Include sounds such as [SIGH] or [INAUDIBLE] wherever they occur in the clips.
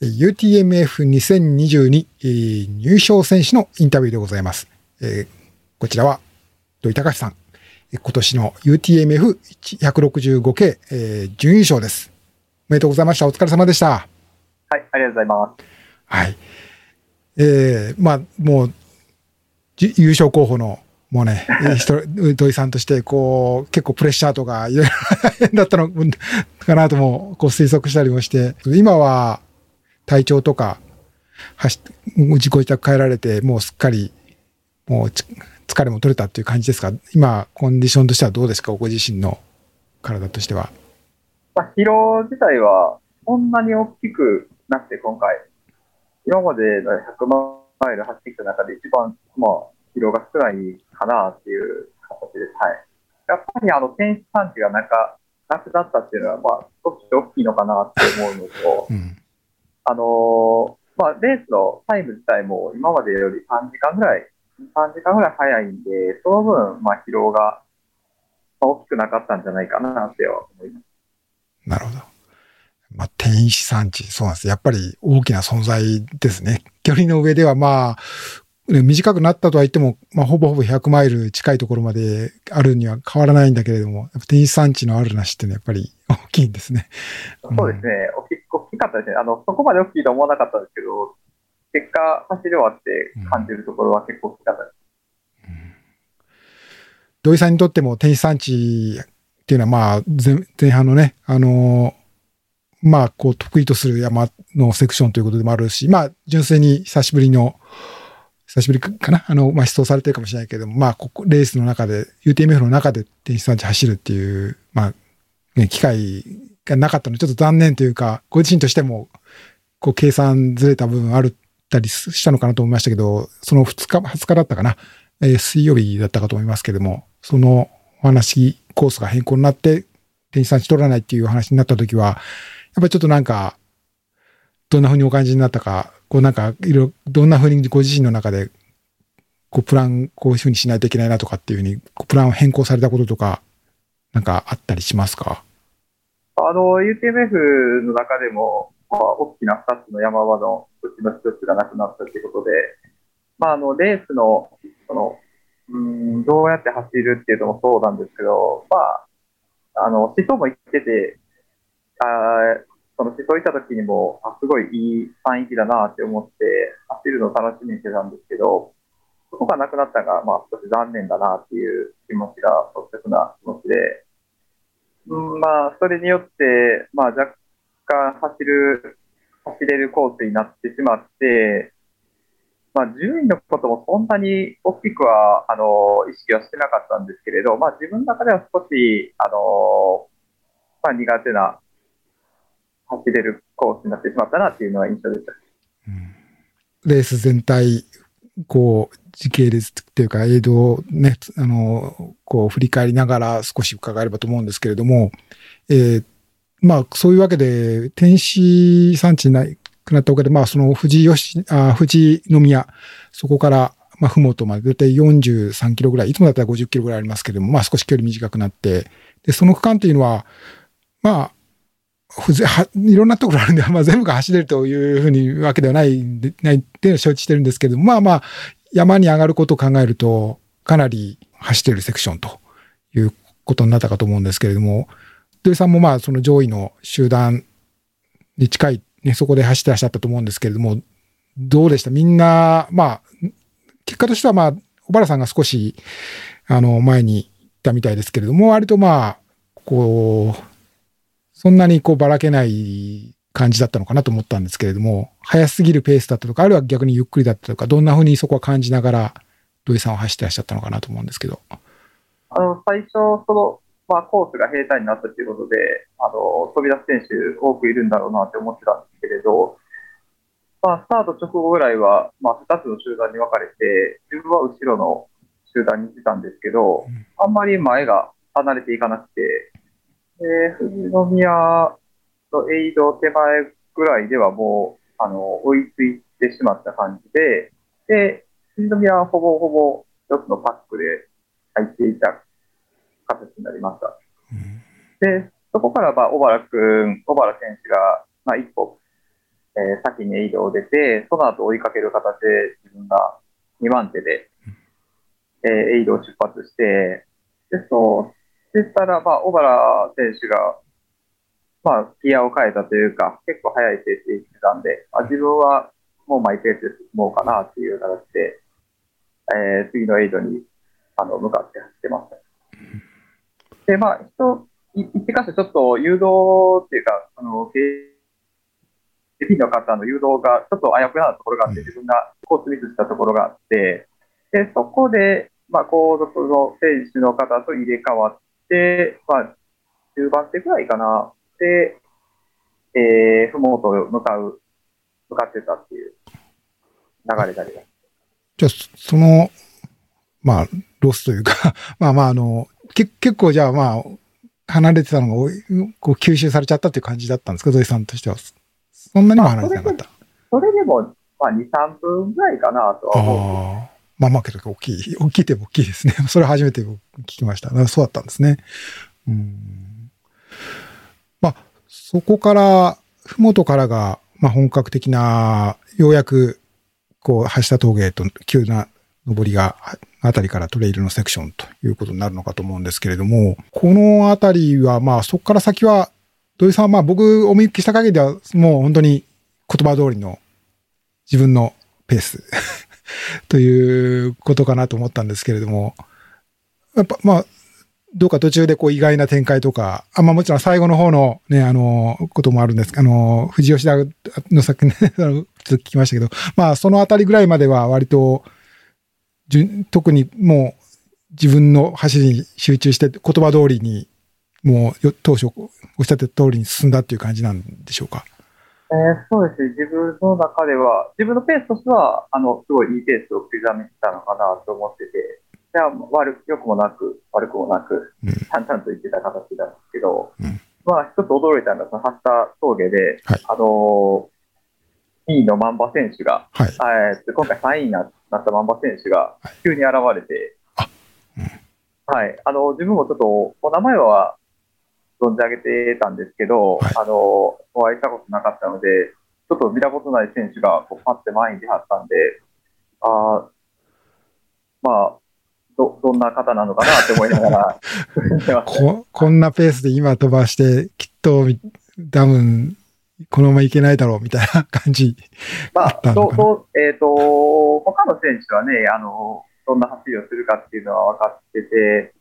UTMF2022、入賞選手のインタビューでございます。えー、こちらは土井隆さん。今年の UTMF165 系、えー、準優勝です。おめでとうございました。お疲れ様でした。はい、ありがとうございます。はい。えー、まあ、もう、優勝候補の、もうね、[LAUGHS] 土井さんとして、こう、結構プレッシャーとか、いろいろ大 [LAUGHS] 変だったのかなとも、こう推測したりもして、今は、体調とか、走自己自宅帰られて、もうすっかり、もう疲れも取れたっていう感じですか？今、コンディションとしてはどうですか？ご自身の体としては。まあ、疲労自体は、そんなに大きくなくて、今回。今までの100マイル走ってきた中で一番、まあ、疲労が少ないかなっていう形です。はい。やっぱりあの、天使産地がなかなくなったっていうのは、まあ、少し大きいのかなって思うのと、うんあのー、まあ、レースのタイム自体も今までより3時間ぐらい、3時間ぐらい早いんで、その分、まあ、疲労が大きくなかったんじゃないかなって思います。なるほど。まあ、天使産地、そうなんです。やっぱり大きな存在ですね。距離の上ではまあ、短くなったとは言っても、まあ、ほぼほぼ100マイル近いところまであるには変わらないんだけれども、やっぱ天使産地のあるなしっていうのはやっぱり大きいんですね。そうですね。大き大きかったですね。あの、そこまで大きいと思わなかったんですけど、結果、走り終わって感じるところは結構大きかったです。うん、土井さんにとっても天使産地っていうのは、まあ前、前半のね、あのー、まあ、こう、得意とする山のセクションということでもあるし、まあ、純粋に久しぶりの、久しぶりかな？あの、まあ、出走されてるかもしれないけども、まあ、ここ、レースの中で、UTMF の中で天使産地走るっていう、まあ、ね、機会がなかったのでちょっと残念というか、ご自身としても、こう、計算ずれた部分あるったりしたのかなと思いましたけど、その2日、20日だったかな、えー、水曜日だったかと思いますけども、そのお話、コースが変更になって、天使産地取らないっていう話になった時は、やっぱりちょっとなんか、どんな風にお感じになったか、こうなんか、いろいろ、どんな風にご自身の中で、こう、プラン、こういう風にしないといけないなとかっていう風に、プランを変更されたこととか、なんかあったりしますか？あの、UTMF の中でも、まあ、大きな2つの山場のうちの1つがなくなったということで、まあ、あの、レースの、その、うん、どうやって走るっていうのもそうなんですけど、まあ、あの、思想も行ってて、あその思想行った時にも、あすごいいい範囲だなって思って、走るのを楽しみにしてたんですけど、そこがなくなったのが、まあ、少し残念だなっていう気持ちが、率直な気持ちで、まあ、それによって、まあ、若干走る、走れるコースになってしまって、まあ、順位のこともそんなに大きくはあの意識はしてなかったんですけれど、まあ、自分の中では少しあの、まあ、苦手な走れるコースになってしまったなっていうのは印象でした。うん、レース全体、こう、時系列っていうか映像をね、あの、こう振り返りながら少し伺えればと思うんですけれども、えー、まあそういうわけで、天使産地なくなったわけで、まあその富士吉、あ富士宮、そこから、まあ、ふもとまでだいたい43キロぐらい、いつもだったら50キロぐらいありますけれども、まあ少し距離短くなって、で、その区間っていうのは、まあ、いろんなところあるんで、まあ、全部が走れるというふうにわけではない、ないっていうのは承知してるんですけども、まあまあ、山に上がることを考えると、かなり走っているセクションということになったかと思うんですけれども、土井さんもまあ、その上位の集団に近い、ね、そこで走ってらっしゃったと思うんですけれども、どうでした？みんな、まあ、結果としてはまあ、小原さんが少し、あの、前に行ったみたいですけれども、割とまあ、こう、そんなにこうばらけない感じだったのかなと思ったんですけれども、早すぎるペースだったとか、あるいは逆にゆっくりだったとか、どんなふうにそこは感じながら、土井さんは走ってらっしゃったのかなと思うんですけど。あの、最初、その、まあ、コースが平坦になったということで、あの、飛び出す選手多くいるんだろうなって思ってたんですけれど、まあ、スタート直後ぐらいは、まあ、2つの集団に分かれて、自分は後ろの集団にいたんですけど、うん、あんまり前が離れていかなくて、で、富士宮のエイド手前ぐらいではもう、あの、追いついてしまった感じで、で、新宮はほぼほぼ一つのパックで入っていた形になりました。うん、で、そこから、まあ、小原君、小原選手が、まあ、一歩、えー先にエイドを出て、その後追いかける形で自分が2番手で、えーエイドを出発して、で、そう。したら、まあ、小原選手が、まあ、ギアを変えたというか、結構速いペースで行ってたんで、あ自分はもうマイペースで進もうかなっていう形で、えー次のエイドにあの向かって走ってました。で、まあ、人、い一箇所ちょっと誘導っていうか、あの、警備の方の誘導がちょっと危うくなったところがあって、自分がコースミスしたところがあって、で、そこで、まあ、後続の選手の方と入れ替わって、まあ、10番手ぐらいかな。で、えー、ふもとへ向かう、向かってたっていう流れになります。じゃあ、そその、まあ、ロスというか、[LAUGHS] まあまあ、あの、け結構じゃあまあ、離れてたのがこう吸収されちゃったっていう感じだったんですか、土井さんとしては。そんなにも離れてなかった。それでも、まあ、2、3分ぐらいかなとは思う。まあまあけど大きい。大きいって大きいですね。[LAUGHS] それ初めて僕聞きました。そうだったんですね。うん。そこから、ふもとからが、まあ本格的な、ようやく、こう、橋田峠と急な上りが、あたりからトレイルのセクションということになるのかと思うんですけれども、このあたりは、まあそこから先は、土井さんは、まあ僕お見受けした限りでは、もう本当に言葉通りの自分のペース [LAUGHS] ということかなと思ったんですけれども、やっぱまあ、どうか途中でこう意外な展開とか、あまあもちろん最後の方のね、あの、こともあるんです。あの、藤吉田の作ね、[LAUGHS] あのちょっと聞きましたけど、まあそのあたりぐらいまでは割と、じゅ特にもう自分の走りに集中して言葉通りに、もうよ当初おっしゃってた通りに進んだっていう感じなんでしょうか？えーそうですね、自分の中では、自分のペースとしては、あの、すごいいいペースを刻めてたのかなと思ってて、じゃあ、悪く、良くもなく、悪くもなく、うん。淡々と言ってた形なんですけど、うん。まあ、一つ驚いたのは、その八田峠で、はい。あのー、2位の万馬選手が、はい。えー今回3位になった万馬選手がはい。急に現れて、あうん。はい、あの、自分もちょっと、お名前は存じ上げてたんですけど、はい。あの、お会いしたことなかったので、ちょっと見たことない選手がこうパッて前に出はったんで、あーまあ、ど、どんな方なのかなって思いながら、[LAUGHS] こ、こんなペースで今飛ばして、きっと多分、このままいけないだろうみたいな感じ。まああった、のかなどどうえっ、と、他の選手はね、あの、どんな走りをするかっていうのは分かってて、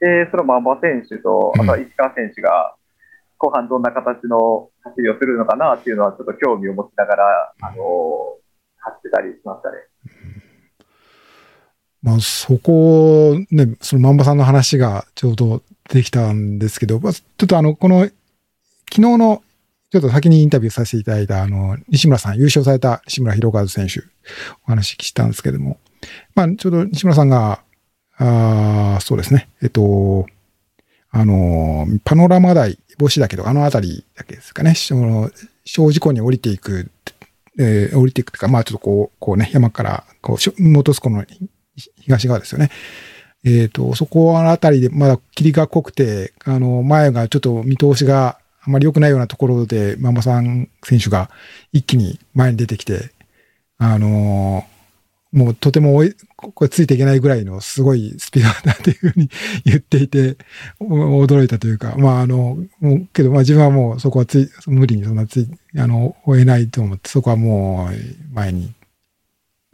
で、その馬場選手と、あとは石川選手が、後半どんな形の走りをするのかなっていうのは、ちょっと興味を持ちながら、あの、走ってたりしましたね。まあ、そこを、ね、その万場さんの話がちょうどできたんですけど、まあ、ちょっとあの、この、昨日の、ちょっと先にインタビューさせていただいた、あの、西村さん、優勝された西村博和選手、お話したんですけども、まあ、ちょうど西村さんが、あーそうですね、えっと、あの、パノラマ台、帽子だけど、あの辺りだけですかね、その小事故に降りていく、えー降りていくというか、まあちょっとこう、こうね、山から、こうしょ、元栖湖の東側ですよね。えっ、と、そこのあたりでまだ霧が濃くて、あの、前がちょっと見通しがあまり良くないようなところで、ママさん選手が一気に前に出てきて、あのもうとてもい、これついていけないぐらいのすごいスピードだっていうふうに [LAUGHS] 言っていて、驚いたというか、まああの、もうけどまあ自分はもうそこはつい、無理にそんなつい、あの、追えないと思って、そこはもう前に、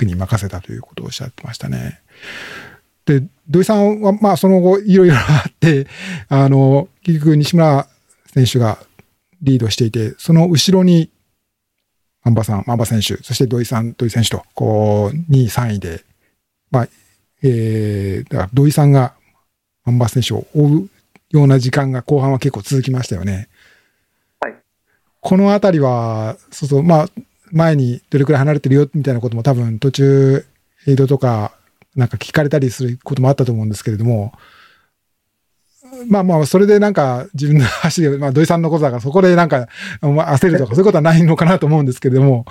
に任せたということをおっしゃってましたね。で、土井さんは、まあ、その後、いろいろあって、[LAUGHS] あの、結局、西村選手がリードしていて、その後ろに、アンバさん、アンバ選手、そして土井さん、土井選手と、こう、2位、3位で、まあ、えー、土井さんがアンバ選手を追うような時間が後半は結構続きましたよね。はい。このあたりは、そうそう、まあ、前にどれくらい離れてるよみたいなことも多分途中、エイドとか、なんか聞かれたりすることもあったと思うんですけれども、まあまあ、それでなんか自分の走り、まあ土井さんのことだからそこでなんか焦るとかそういうことはないのかなと思うんですけれども、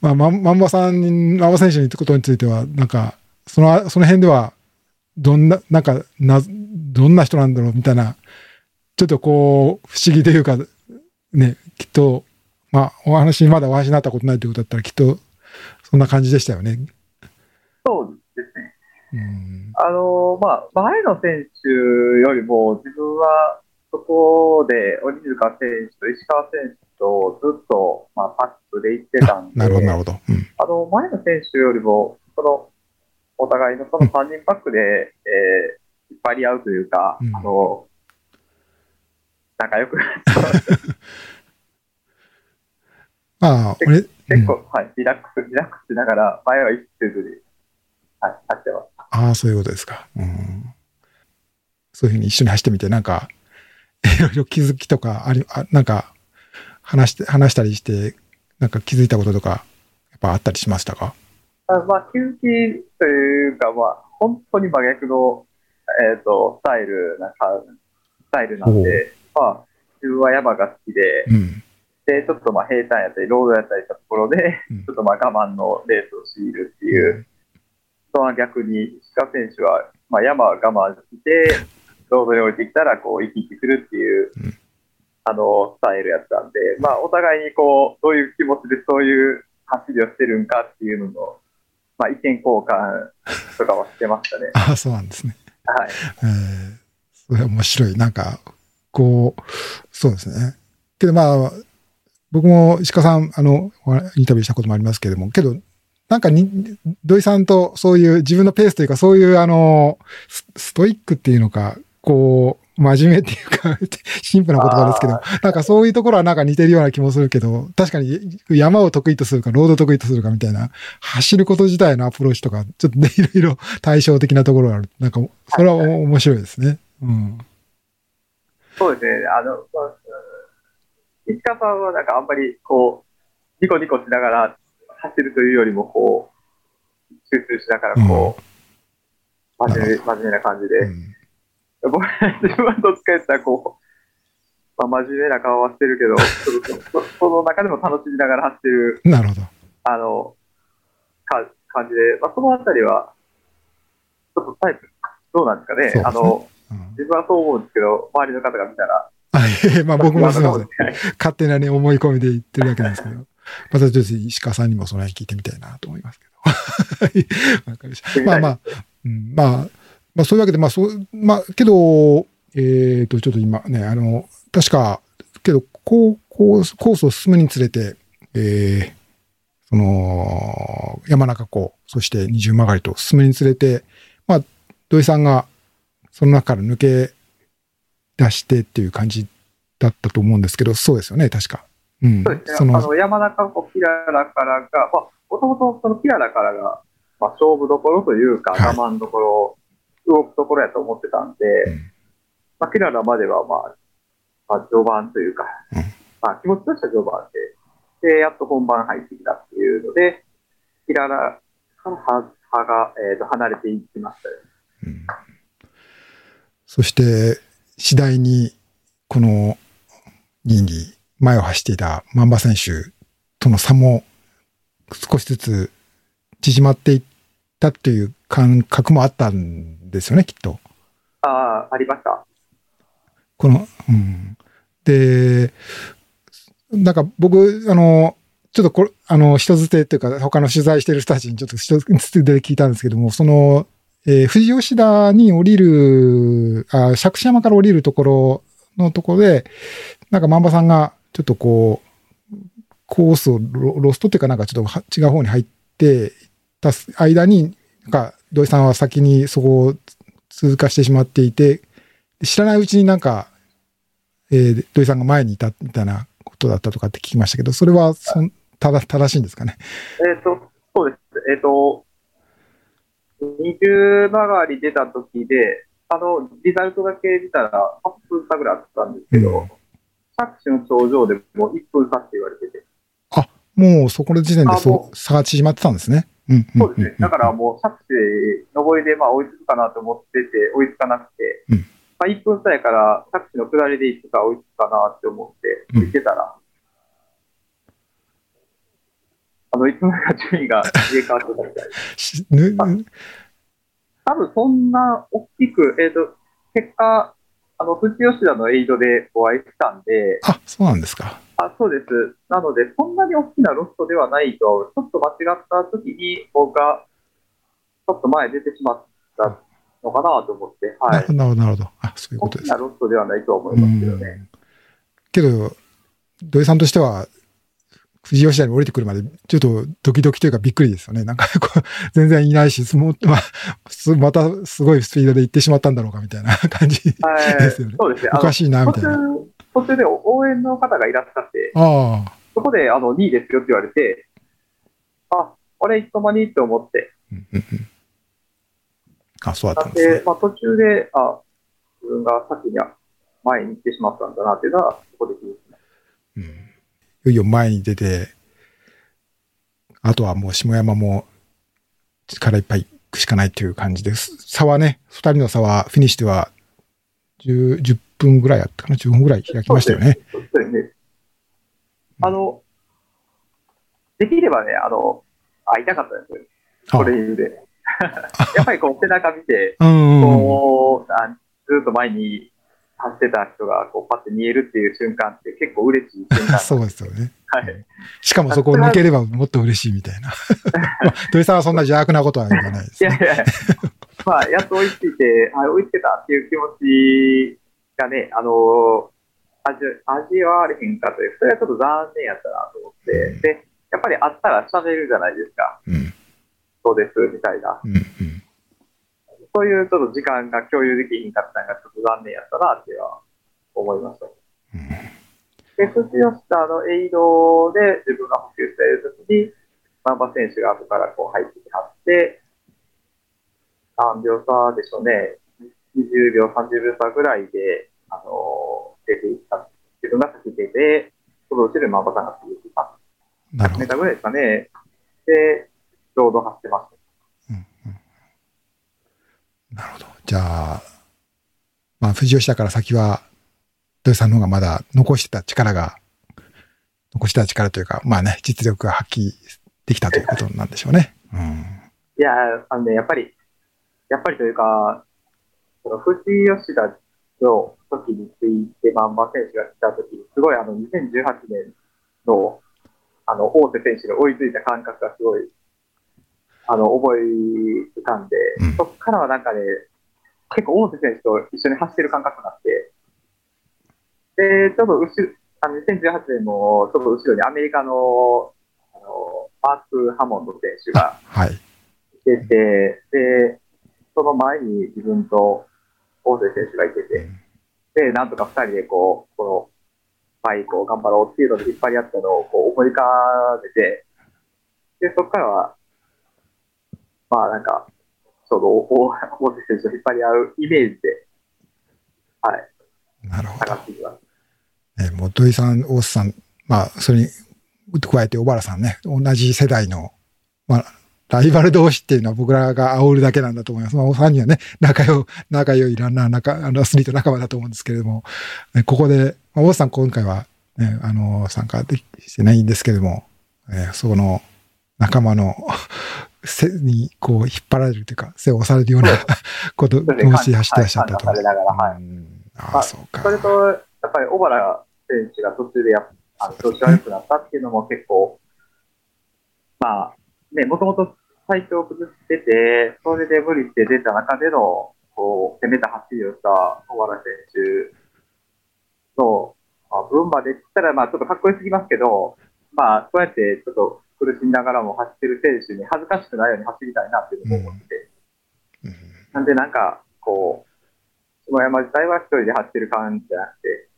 まあ、まんまさんに、まんま選手にことについては、なんか、その、その辺では、どんな、なんか、な、どんな人なんだろうみたいな、ちょっとこう、不思議というか、ね、きっと、まあ、お話、まだお話になったことないということだったら、きっと、そんな感じでしたよね。そうですね。うん。あの、まあ、前の選手よりも、自分はそこで、鬼塚選手と石川選手とずっと、まあ、パックで行ってたんで、なるほど、なるほど。うん。あの、前の選手よりも、その、お互いのその3人パックで、えー引っ張り合うというか、うんあの、仲良く、[LAUGHS] まあ、俺、結構、はい、リラックス、リラックスしながら、前は意識せずに、はい、走ってます。ああ、そういうことですか。うん。そういうふうに一緒に走ってみて、なんか、[LAUGHS] いろいろ気づきとか、あり、あなんか、話して、話したりして、なんか気づいたこととか、やっぱあったりしましたか？あまあ、休憩というか、まあ、本当に真逆の、えっ、と、スタイルなか、スタイルなんで、まあ、自分は山が好きで、うん。で、ちょっとまあ平坦やったり、ロードやったりしたところで、うんちょっとまあ我慢のレースを強いるっていう、そは逆に、石川選手は、まあ、山は我慢して、ロードに降りてきたら、こう、生き生きするっていう、うんあの、スタイルやったんで、まあ、お互いにこう、どういう気持ちでそういう走りをしてるんかっていうのの、まあ、意見交換とかはしてましたね。あ [LAUGHS] あ、そうなんですね。はい。えー、それは面白い。なんか、こう、そうですね。けどまあ、僕も石川さん、あの、おインタビューしたこともありますけれども、けど、なんかに、土井さんとそういう自分のペースというか、そういうあの、スストイックっていうのか、こう、真面目っていうか、[LAUGHS] シンプルな言葉ですけどあ、なんかそういうところはなんか似てるような気もするけど、確かに山を得意とするか、ロード得意とするかみたいな、走ること自体のアプローチとか、ちょっとね、いろいろ対照的なところがある。なんか、それは面白いですね。うん。そうですね。あの、石川さんはなんかあんまりこう、ニコニコしながら走るというよりも、こう、集中しながらこう、真面目、真面目な感じで。うん僕自分はどっちか言ったらこう、まあ、真面目な顔はしてるけど、ちょっとそその中でも楽しみながら走ってる、なるほど。あの、か感じで、まあ、そのあたりは、ちょっとタイプ、どうなんですかね。ねあの、うん自分はそう思うんですけど、周りの方が見たら、あいえ [LAUGHS] まあ僕もすみません。ん。勝手なね、思い込みで言ってるだけなんですけど。またちょっと石川さんにもその辺聞いてみたいなと思いますけど。は [LAUGHS] いわかりました。まあまあ、うん、まあ、まあそういうわけで、まあそう、まあけど、えっ、と、ちょっと今ね、あの、確か、けど、こう、こう、コースを進むにつれて、えー、その、山中湖、そして二重曲がりと進むにつれて、まあ、土井さんが、その中から抜け出してっていう感じだったと思うんですけど、そうですよね、確か。うん。そうですね。その、あの、山中湖キララからが、まあ、もともとそのキララからが、まあ、勝負どころというか、はい我慢どころ、動くところやと思ってたんで、うんまあ、キララまでは、まあ、まあ、序盤というか、うんまあ、気持ちとしては序盤で、で、やっと本番入ってきたっていうので、キララから葉葉が、えー、と離れていきましたようんそして、次第に、この2位に前を走っていた万馬選手との差も少しずつ縮まっていったという感覚もあったんですよね、きっと。ああ、ありました。この、うん。で、なんか僕、あの、ちょっとこれ、あの、人づてっていうか、他の取材してる人たちにちょっと人づてで聞いたんですけども、その、えー富士吉田に降りる、あ、釈子山から降りるところのところで、なんか万場さんが、ちょっとこう、コースをロストっていうかなんかちょっと違う方に入ってた間に、なんか土井さんは先にそこを通過してしまっていて、知らないうちになんか、えー土井さんが前にいたみたいなことだったとかって聞きましたけど、それはそんただ正しいんですかね？えっ、と、そうです。えっ、と、二重曲がり出た時で、あの、リザルトだけ見たら8分差ぐらいあったんですけど、うん。着手の頂上でもう1分差って言われてて、もうそこの時点でそう差が縮まってたんですね。そうですね。んだからもう着手、上りでまあ追いつくかなと思ってて、追いつかなくて、うん。まあ1分差やから着手の下りでいつか追いつくかなって思って、うん。行ってたら、あの、いつの間にか順位が入れ替わってたみたいで [LAUGHS] しぬ多分そんな大きく、えっ、と、結果、あの、富士吉田のエイドでお会いしたんで、あ、そうなんですか。あそうです。なので、そんなに大きなロストではないと、ちょっと間違った時に、僕が、ちょっと前に出てしまったのかなと思って、はい。なるほど、なるほど。あ、そういうこ大とですきなロストではないとは思ういますけどんね。けど、土井さんとしては、富士吉田に降りてくるまで、ちょっとドキドキというかびっくりですよね。なんか [LAUGHS] 全然いないし、すも [LAUGHS] ままたすごいスピードで行ってしまったんだろうかみたいな感じ。はい。ですよねそうですね。おかしいな、み途たいな。中、途中で応援の方がいらっしゃって、ああ。そこで、あの、2位ですよって言われて、あ、あれ、いつの間にって思って、あ、そうだったなんんですねで、。まあ、途中で、あ、自分が先に前に行ってしまったんだなっていうのは、そこで気づきましうんいよいよ前に出て、あとはもう下山も力いっぱい行くしかないっていう感じです。差はね、二人の差はフィニッシュでは10、10分ぐらいあったかな ?10 分ぐらい開きましたよね。あの、できればね、あの、会いたかったんですよ。あこれで。[LAUGHS] やっぱりこう、背中見て、うんうんうん。こう、あずっと前に走ってた人が、こう、パッて見えるっていう瞬間って結構嬉しい瞬間。[LAUGHS] そうですよね。はい。しかもそこを抜ければもっと嬉しいみたいな。[LAUGHS] まあ土井さんはそんな邪悪なことは言わないですね。いやいや、まあ、やっと追いついて、はい、追いつけたっていう気持ちがね、あの、味味わわれへんかという、それはちょっと残念やったなと思って、で、やっぱりあったら喋るじゃないですか。うん。そうです、みたいな。うんうん。そういうちょっと時間が共有できひんかったのがちょっと残念やったなっていうのは思いました。うんで、富士吉田のエイドで自分が補給しているときに、マンバ選手が後からこう入ってきはって、何秒差でしょうね、20秒、30秒差ぐらいで、あのー出ていった。自分が先出て、その後ろにマンバさんが続いていた。なるほどメー。ターぐらいですかね。で、ちょうど走ってました。なるほど。じゃあ、まあ、富士吉田から先は、土井さんの方がまだ残してた力が、残してた力というか、まあね、実力が発揮できたということなんでしょうね。うん。いや、あのね、やっぱり、やっぱりというか、その富士吉田の時について、まんま選手が来た時、すごいあの、2018年の、あの、大手選手に追いついた感覚がすごい、あの、覚えてたんで、うん。そっからはなんかね、結構大手選手と一緒に走ってる感覚があって、で、ちょっと後ろ、あの2018年も、ちょっと後ろにアメリカの、あの、マーク・ハモンド選手が、はい。出て、で、その前に自分と大瀬選手がいてて、で、なんとか二人でこう、この、バイクを頑張ろうっていうので引っ張り合ったのをこう思い浮かべて、で、そこからは、まあなんか、ちょうど大大瀬選手と引っ張り合うイメージで、はい、なるほど。えもう土井さん、大須さん、まあ、それに加えて小原さんね、同じ世代の、まあ、ライバル同士っていうのは僕らが煽るだけなんだと思います。まあ、お三人はね、仲良、仲良いランナー、仲、あの、アスリート仲間だと思うんですけれども、ねここで、まあ、大須さん今回は、ね、あの、参加できしてないんですけれども、えーその仲間の背にこう引っ張られるというか、背を押されるような [LAUGHS] こと、そうですね気持ちで走ってらっしゃったと。そうか。それと、やっぱり小原選手が途中でやっあの調子悪くなったっていうのも結構、まあ、ね、もともと体調を崩してて、それで無理して出た中での、こう、攻めた走りをした小原選手の、まあ、分までって言ったら、まあ、ちょっとかっこよすぎますけど、まあ、そうやってちょっと苦しみながらも走ってる選手に恥ずかしくないように走りたいなっていうのも思って、うん。なんでなんか、こう、下山自体は一人で走ってる感じじゃなくて、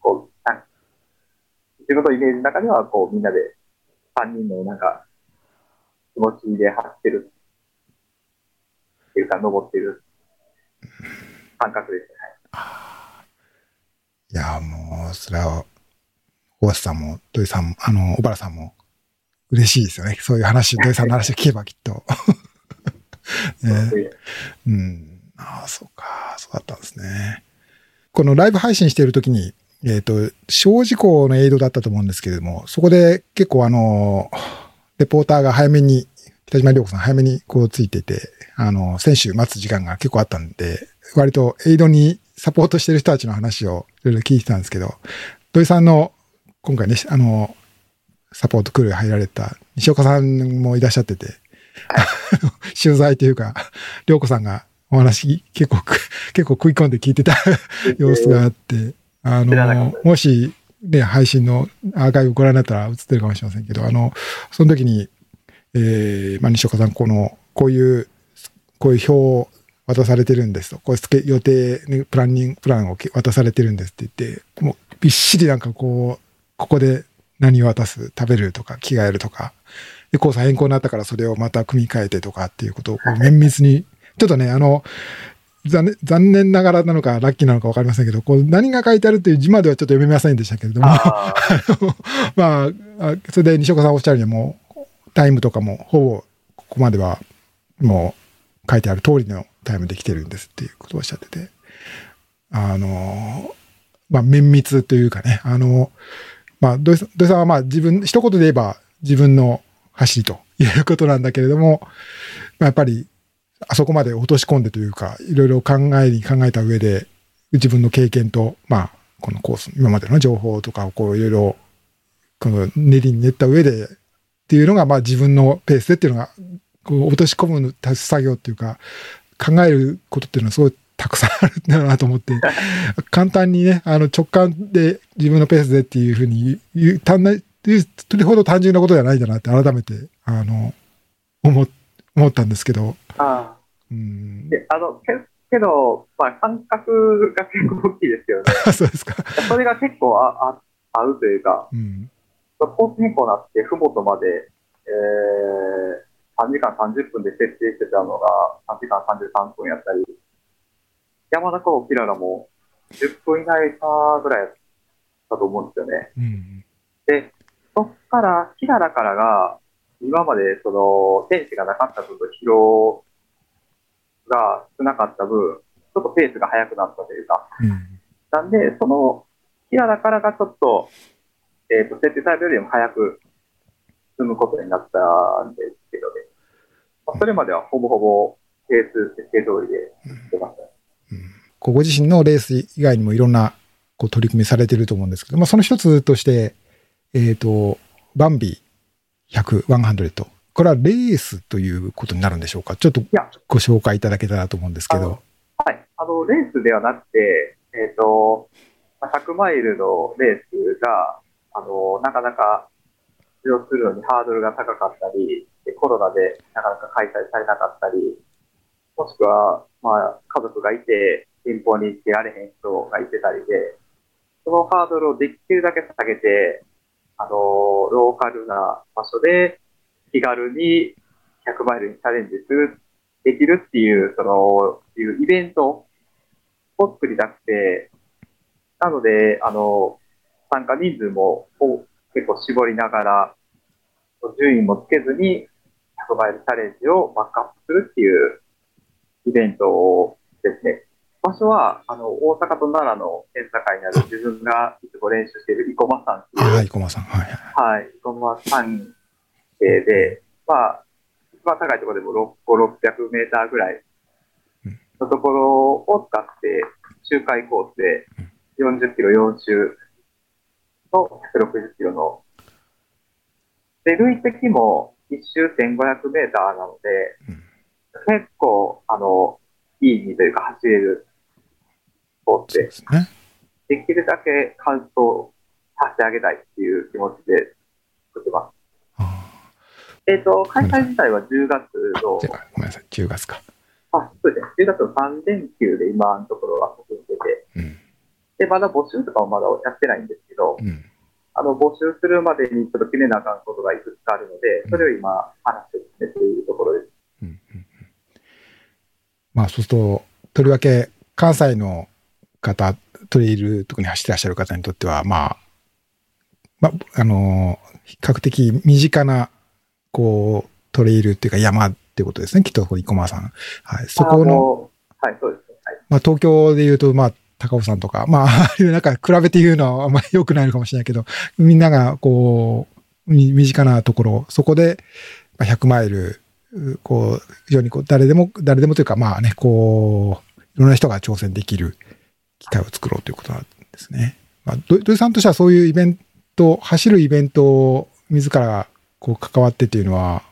こう、なん自分のイメージの中では、こう、みんなで3人のなんか、気持ちで走ってるっていうか、登ってる感覚ですね。い。や、もう、それは、大須さんも、土井さんも、あの、小原さんも、嬉しいですよね。そういう話、[LAUGHS] 土井さんの話を聞けばきっと。[LAUGHS] ねそうん。ああ、そうか。そうだったんですね。このライブ配信しているときに、えっ、と、小事故のエイドだったと思うんですけれども、そこで結構あの、レポーターが早めに、北島良子さん早めにこうついていて、あの、選手待つ時間が結構あったんで、割とエイドにサポートしてる人たちの話をいろいろ聞いてたんですけど、土井さんの今回ね、あの、サポートクルー入られた西岡さんもいらっしゃってて、[LAUGHS] 取材というか、りょうこさんがお話結構、結構食い込んで聞いてた様子があって、あの、もし、ね、配信のアーカイブご覧になったら映ってるかもしれませんけど、あの、その時に、えー、まあ、西岡さん、この、こういう、こういう表を渡されてるんですと、こういう予定、ね、プランニング、プランを渡されてるんですって言って、もうびっしりなんかこう、ここで何を渡す、食べるとか、着替えるとか、で、コース変更になったからそれをまた組み替えてとかっていうことを綿密に、ちょっとね、あの、残念残念ながらなのか、ラッキーなのか分かりませんけど、こう何が書いてあるっていう字まではちょっと読めませんでしたけれども、あ [LAUGHS] まあ、それで西岡さんおっしゃるようにもう、タイムとかもほぼここまではもう書いてある通りのタイムできてるんですっていうことをおっしゃってて、あの、まあ、綿密というかね、あの、まあ、土井さんはまあ自分、一言で言えば自分の走りということなんだけれども、まあ、やっぱりあそこまで落とし込んでというか、いろいろ考えに考えた上で、自分の経験と、まあ、このコース、今までの情報とかをこういろいろ、この練りに練った上で、っていうのが、まあ自分のペースでっていうのが、こう落とし込む作業っていうか、考えることっていうのはすごいたくさんあるんだなと思って、[LAUGHS] 簡単にね、あの直感で自分のペースでっていうふうに言う、単な、それほど単純なことじゃないんだなって改めて、あの、思、思ったんですけど。ああ。うん。で、あの、けけど、まあ、感覚が結構大きいですよね。そうですか。それが結構ああ合うというか、うん、コース変更になって、ふもとまで、えー、3時間30分で設定してたのが、3時間33分やったり、山中をキララも10分以内かぐらいだと思うんですよね。うん、で、そっから、キララからが、今までその天使がなかった分と疲労が少なかった分、ちょっとペースが速くなったというか、うん、なんで、そのキララからがちょっと、えっ、ー、と、設定されたよりも早く進むことになったんですけどね、まあ、それまではほぼほぼペース設定通りで出ました、ね。ご自身のレース以外にもいろんなこう取り組みされてると思うんですけど、まあ、その一つとして、えっ、ー、と、バンビ100、100。これはレースということになるんでしょうか？ちょっとご紹介いただけたらと思うんですけど。はい。あの、レースではなくて、えっ、ー、と、100マイルのレースが、あの、なかなか出場するのにハードルが高かったり、コロナでなかなか開催されなかったり、もしくは、まあ、家族がいて、遠方に出られへん人がいてたりで、そのハードルをできるだけ下げて、あの、ローカルな場所で気軽に100マイルにチャレンジする、できるっていう、その、いうイベントを作りたくて、なので、あの、参加人数も結構絞りながら、順位もつけずに100マイルチャレンジをバックアップするっていうイベントをですね。場所は、あの、大阪と奈良の県境にある自分がいつも練習している生駒山っていう。はい、生駒山。はい。はい、生駒山系で、まあ、一番高いところでも5、600メーターぐらいのところを使って、周回コースで40キロ4周と160キロの。で、累積も1周1500メーターなので、結構、あの、いい意味というか走れるコースで、できるだけ完走させてあげたいっていう気持ちで作ってます。えっ、ー、と、開催自体は10月の。ごめんなさい、10月か。あ、そうですね。10月の3連休で今のところは進んでて、うん、で、まだ募集とかもまだやってないんですけど、うん、あの、募集するまでにちょっと決めなあかんことがいくつかあるので、それを今話して進めているところです。うんうんうん、まあ、そうすると、とりわけ関西の方、トレイル特に走ってらっしゃる方にとっては、まあ、まあ、あの、比較的身近な、こう、トレイルっていうか山っていうことですね、きっと、生駒さん。はい。そこの、はい、そうですね。はい、まあ、東京で言うと、まあ、高尾さんとか、まあ、[LAUGHS] ああいうなんか比べて言うのはあんまり良くないのかもしれないけど、みんながこう、身近なところ、そこで100マイル、こう、非常にこう、誰でも、誰でもというか、まあね、こう、いろんな人が挑戦できる機会を作ろうということなんですね。まあ、土井さんとしてはそういうイベント、走るイベントを自らこう関わってっていうのは、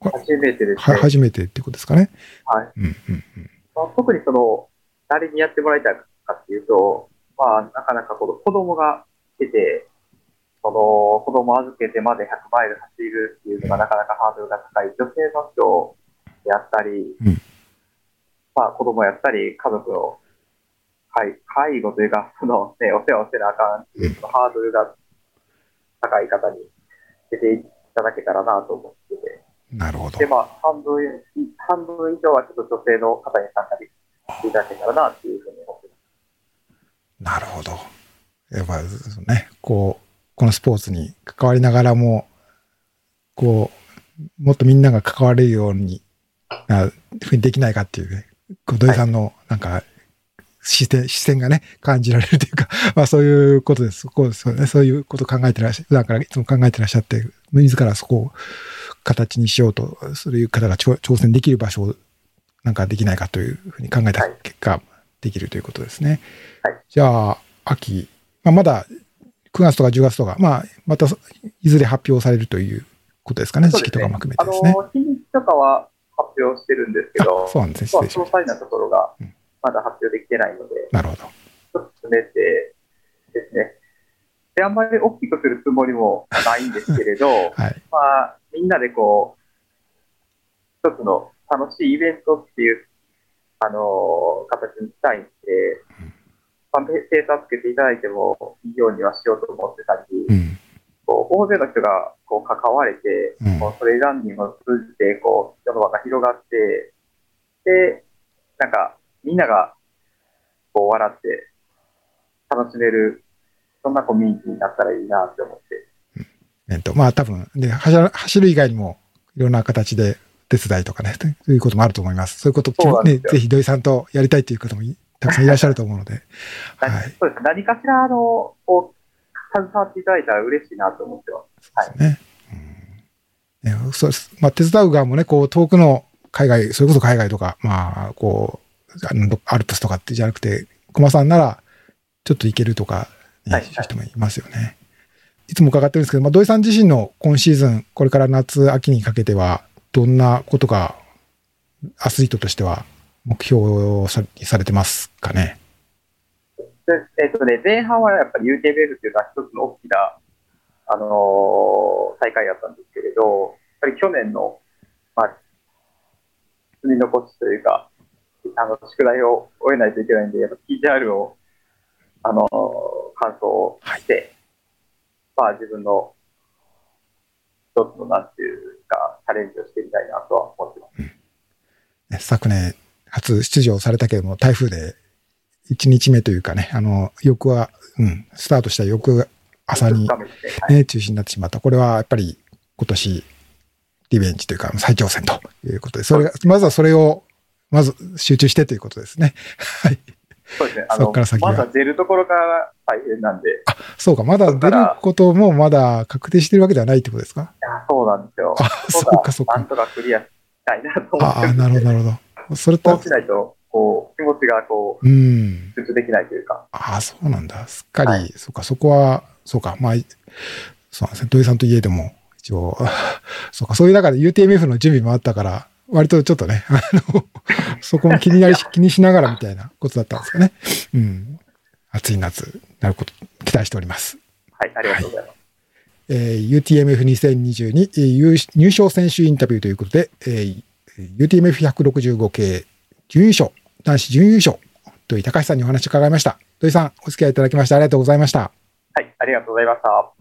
初めてですはね。初めてっていうことですかね。はい。うんうんうん。まあ、特にその、誰にやってもらいたいかっていうと、まあ、なかなかこの子供が出て、その子供を預けてまで100マイル走るっていうのがなかなかハードルが高い女性の人であったり、うんまあ子供やったり家族の介介護というか、そのね、[LAUGHS] お世話をせなあかんハードルが高い方に出ていただけたらなと思ってて、なるほどで、。まあ、半分、半分以上はちょっと女性の方に参加できていただけたらなっていうふうに思ってます。なるほど。やっぱ、ね、こう、このスポーツに関わりながらも、こう、もっとみんなが関われるように、なふうにできないかっていうね、土井さんの、なんか、視点、視線がね、感じられるというか、[LAUGHS] まあそういうことです。こうですよね。そういうことを考えてらっしゃ普段からいつも考えてらっしゃって、自らそこを形にしようと、そういう方が挑挑戦できる場所をなんかできないかというふうに考えたはい結果、できるということですね。はいじゃあ、秋、まあ、まだ9月とか10月とか、まあ、またいずれ発表されるということですかね、時期とかも含めてあですね。の、日にちとかは発表してるんですけど、あそうなんですね。まあ失礼しまし詳細なところがうんまだ発表できてないので、た。なるほど。ちょっと詰めてですね。で、あんまり大きくするつもりもないんですけれど、[LAUGHS] はい。まあ、みんなでこう、一つの楽しいイベントっていう、あの形にしたいんで、まあ、ペペーターつけていただいてもいいようにはしようと思ってたり、うん。こう大勢の人がこう関われて、うんこうトレイランニングを通じてこう世の輪が広がって、で、なんかみんながこう笑って楽しめる、そんなコミュニティになったらいいなって思って。えっと、まあ多分、で、走る以外にも、いろんな形で手伝いとかね、そういうこともあると思います。そういうことね、ぜひ土井さんとやりたいという方もいたくさんいらっしゃると思うので、何はい。そうです何かしらあのこう携わっていただいたら嬉しいなと思ってます。そうですね。うんねそうです。まあ、手伝う側もね、こう、遠くの海外、それこそ海外とか、まあ、こう、あのアルプスとかってじゃなくて、駒さんなら、ちょっと行けるとか、ねはい人もいますよね。いつも伺ってるんですけど、まあ、土井さん自身の今シーズン、これから夏、秋にかけては、どんなことが、アスリートとしては、目標さされてますかね？でえっとね、前半はやっぱり UTMF っていうのは一つの大きな、あのー大会だったんですけれど、やっぱり去年の、まあ、積み残しというか、あの宿題を終えないといけないんで、やっぱ TJR を、あのー完走して、まあ自分の一つのなんていうか、チャレンジをしてみたいなとは思ってます。ね昨年、初出場されたけども、台風で1日目というかね、あの、翌は、うん、スタートした翌朝にねはいね、中止になってしまった。これはやっぱり今年、リベンジというか、再挑戦ということで、それが、まずはそれを、まず集中してということですね。はい。そうですね。あそのっから先はまずは出るところから大変なんで、いそうか、まだ出ることもまだ確定してるわけではないってことですか？やそうなんですよ。あ、そそうか、そうか。なんとかクリアしたいなと思ってああ、なるほど、なるほど。それとそう、しないと、こう、気持ちがこう、うん。集中できないというか、ああ、そうなんだ。すっかり、はいそうか、そこは、そうか、まあ、そうなんですね。土井さんといえども、一応、[LAUGHS] そうか、そういう中で UTMF の準備もあったから、割とちょっとね、[LAUGHS] あの、そこも気になりし、[LAUGHS] 気にしながらみたいなことだったんですかね。うん。暑い夏、なること、期待しております。はい、ありがとうございます。えー UTMF2022、えー優入賞選手インタビューということで、えー UTMF165 系準優勝、男子準優勝、土井隆さんにお話を伺いました。土井さん、お付き合いいただきましてありがとうございました。はい、ありがとうございました。